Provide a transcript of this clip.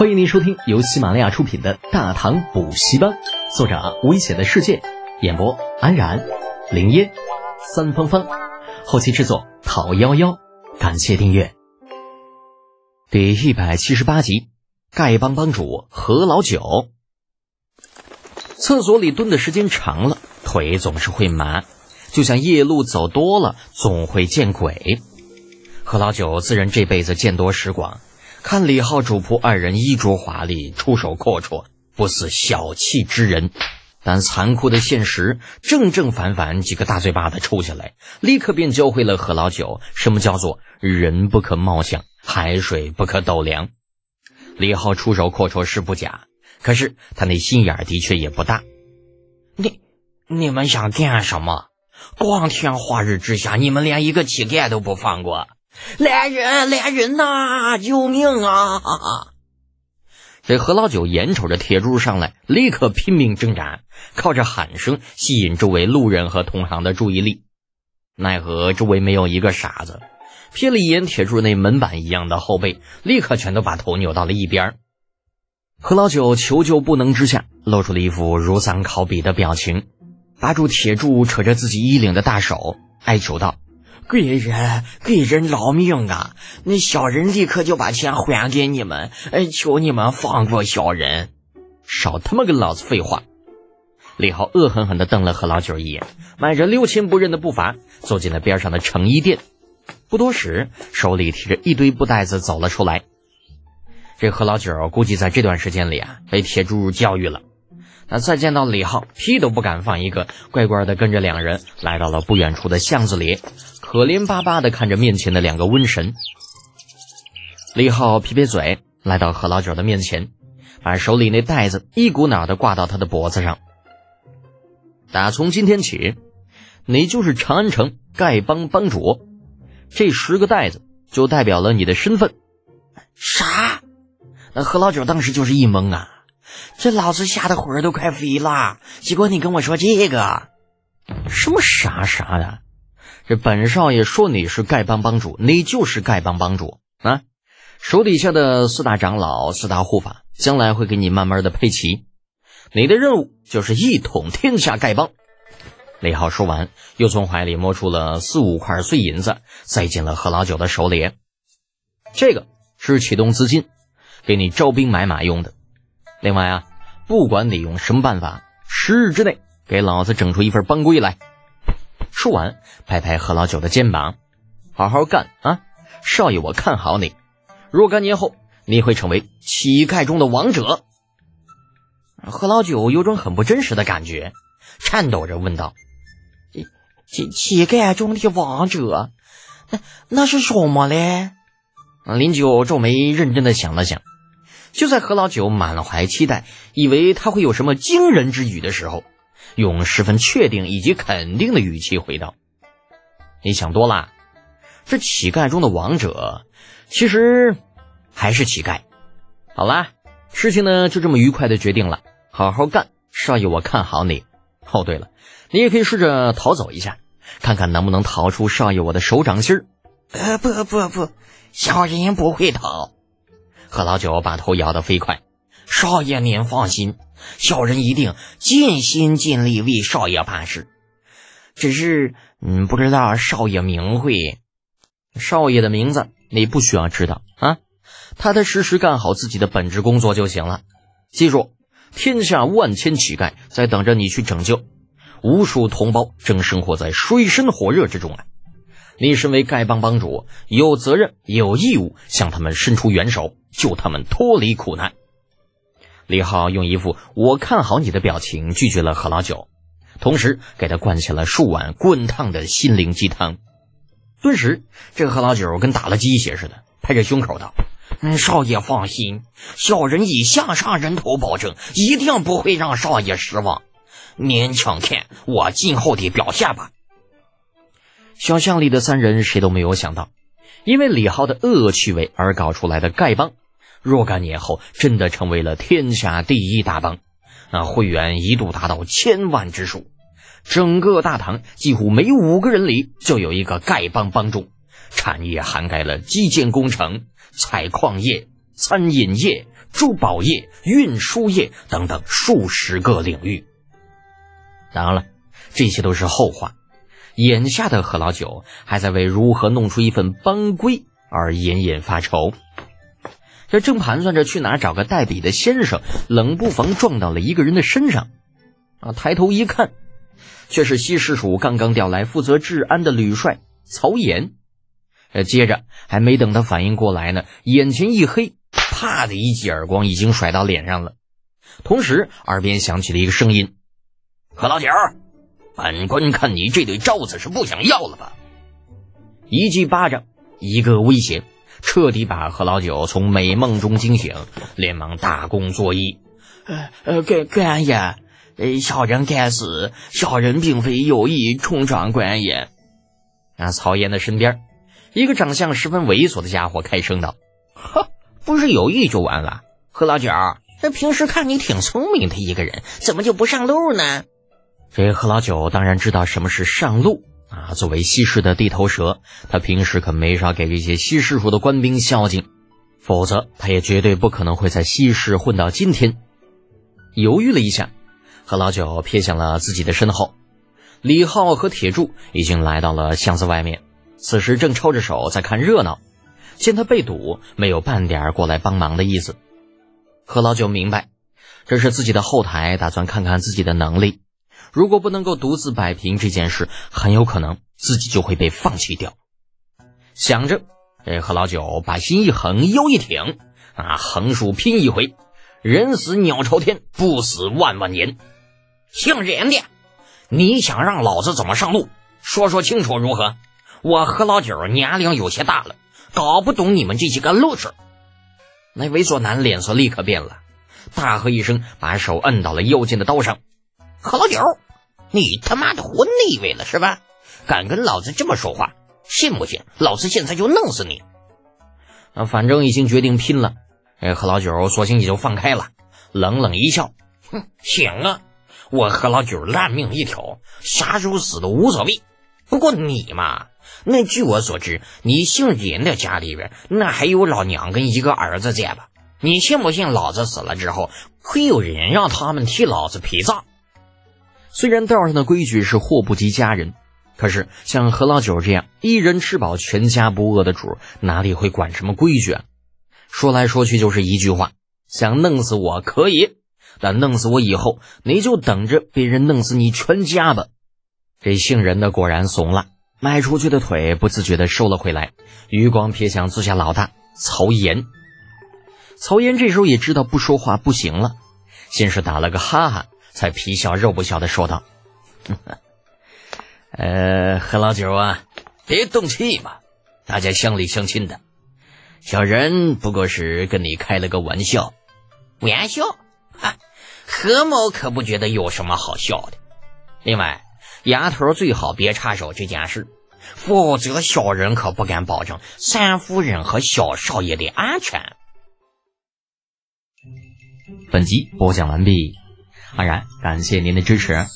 欢迎您收听由喜马拉雅出品的《大唐补习班》，作者危险的世界，演播安然、林烟、三芳芳，后期制作陶幺幺。感谢订阅。第一百七十八集，丐帮帮主何老九。厕所里蹲的时间长了，腿总是会麻，就像夜路走多了，总会见鬼。何老九自认这辈子见多识广。看李浩主仆二人衣着华丽，出手阔绰，不似小气之人。但残酷的现实，正正反反几个大嘴巴子抽下来，立刻便教会了何老九什么叫做人不可貌相，海水不可斗量。李浩出手阔绰是不假，可是他那心眼的确也不大。你你们想干什么？光天化日之下，你们连一个乞丐都不放过。来人，来人呐！救命啊！这何老九眼瞅着铁柱上来，立刻拼命挣扎，靠着喊声吸引周围路人和同行的注意力。奈何周围没有一个傻子，瞥了一眼铁柱那门板一样的后背，立刻全都把头扭到了一边。何老九求救不能之下，露出了一副如丧考妣的表情，扒住铁柱扯着自己衣领的大手，哀求道。贵人，贵人饶命啊！那小人立刻就把钱还给你们，哎，求你们放过小人！少他妈跟老子废话！李浩恶狠狠地瞪了何老九一眼，迈着六亲不认的步伐走进了边上的成衣店。不多时，手里提着一堆布袋子走了出来。这何老九估计在这段时间里啊，被铁柱教育了。那再见到李浩，屁都不敢放一个，乖乖的跟着两人来到了不远处的巷子里，可怜巴巴的看着面前的两个瘟神。李浩撇撇嘴，来到何老九的面前，把手里那袋子一股脑的挂到他的脖子上。打从今天起，你就是长安城丐帮帮主，这十个袋子就代表了你的身份。啥？那何老九当时就是一懵啊。这老子吓得魂儿都快飞了，结果你跟我说这个，什么啥啥的？这本少爷说你是丐帮帮主，你就是丐帮帮主啊！手底下的四大长老、四大护法，将来会给你慢慢的配齐。你的任务就是一统天下丐帮。李浩说完，又从怀里摸出了四五块碎银子，塞进了何老九的手里。这个是启动资金，给你招兵买马用的。另外啊，不管你用什么办法，十日之内给老子整出一份帮规来。说完，拍拍何老九的肩膀，好好干啊！少爷，我看好你。若干年后，你会成为乞丐中的王者。何老九有种很不真实的感觉，颤抖着问道：“乞乞丐中的王者，那那是什么嘞？”林九皱眉，认真的想了想。就在何老九满怀期待，以为他会有什么惊人之语的时候，用十分确定以及肯定的语气回道：“你想多了，这乞丐中的王者，其实还是乞丐。好啦，事情呢就这么愉快的决定了，好好干，少爷我看好你。哦，对了，你也可以试着逃走一下，看看能不能逃出少爷我的手掌心儿。呃，不不不，小人不会逃。”何老九把头摇得飞快，少爷您放心，小人一定尽心尽力为少爷办事。只是，嗯，不知道少爷名讳。少爷的名字你不需要知道啊，踏踏实实干好自己的本职工作就行了。记住，天下万千乞丐在等着你去拯救，无数同胞正生活在水深火热之中啊。你身为丐帮帮主，有责任有义务向他们伸出援手，救他们脱离苦难。李浩用一副我看好你的表情拒绝了何老九，同时给他灌下了数碗滚烫的心灵鸡汤。顿时，这个何老九跟打了鸡血似的，拍着胸口道：“嗯，少爷放心，小人以下上人头保证，一定不会让少爷失望。您请看我今后的表现吧。”小巷里的三人谁都没有想到，因为李浩的恶趣味而搞出来的丐帮，若干年后真的成为了天下第一大帮，那会员一度达到千万之数，整个大唐几乎每五个人里就有一个丐帮帮主，产业涵盖了基建工程、采矿业、餐饮业、珠宝业、运输业等等数十个领域。当然了，这些都是后话。眼下的何老九还在为如何弄出一份帮规而隐隐发愁。这正盘算着去哪找个代笔的先生，冷不防撞到了一个人的身上。啊，抬头一看，却是西市署刚刚调来负责治安的旅帅曹岩。呃，接着还没等他反应过来呢，眼前一黑，啪的一记耳光已经甩到脸上了。同时，耳边响起了一个声音：“何老九。”本官看你这对招子是不想要了吧？一记巴掌，一个威胁，彻底把何老九从美梦中惊醒，连忙大功作揖：“呃呃，官官爷，呃，小人该死，小人并非有意冲撞官爷。”那，曹岩的身边，一个长相十分猥琐的家伙开声道：“呵，不是有意就完了？何老九，那平时看你挺聪明的一个人，怎么就不上路呢？”这何老九当然知道什么是上路啊！作为西市的地头蛇，他平时可没少给这些西市府的官兵孝敬，否则他也绝对不可能会在西市混到今天。犹豫了一下，何老九瞥向了自己的身后，李浩和铁柱已经来到了巷子外面，此时正抽着手在看热闹。见他被堵，没有半点过来帮忙的意思。何老九明白，这是自己的后台打算看看自己的能力。如果不能够独自摆平这件事，很有可能自己就会被放弃掉。想着，这何老九把心一横，腰一挺，啊，横竖拼一回，人死鸟朝天，不死万万年。姓任的，你想让老子怎么上路？说说清楚如何？我何老九年龄有些大了，搞不懂你们这些个路事。那猥琐男脸色立刻变了，大喝一声，把手摁到了腰间的刀上。何老九，你他妈的活腻味了是吧？敢跟老子这么说话，信不信老子现在就弄死你？啊，反正已经决定拼了。哎，何老九索性也就放开了，冷冷一笑，哼，行啊，我何老九烂命一条，啥时候死都无所谓。不过你嘛，那据我所知，你姓任的家里边那还有老娘跟一个儿子在吧？你信不信老子死了之后，会有人让他们替老子陪葬？虽然道上的规矩是祸不及家人，可是像何老九这样一人吃饱全家不饿的主，哪里会管什么规矩啊？说来说去就是一句话：想弄死我可以，但弄死我以后，你就等着别人弄死你全家吧。这姓任的果然怂了，迈出去的腿不自觉地收了回来，余光瞥向自家老大曹岩。曹岩这时候也知道不说话不行了，先是打了个哈哈。才皮笑肉不笑的说道：“呃，何老九啊，别动气嘛，大家乡里乡亲的，小人不过是跟你开了个玩笑。玩笑？何某可不觉得有什么好笑的。另外，丫头最好别插手这件事，否则小人可不敢保证三夫人和小少爷的安全。”本集播讲完毕。安然，感谢您的支持。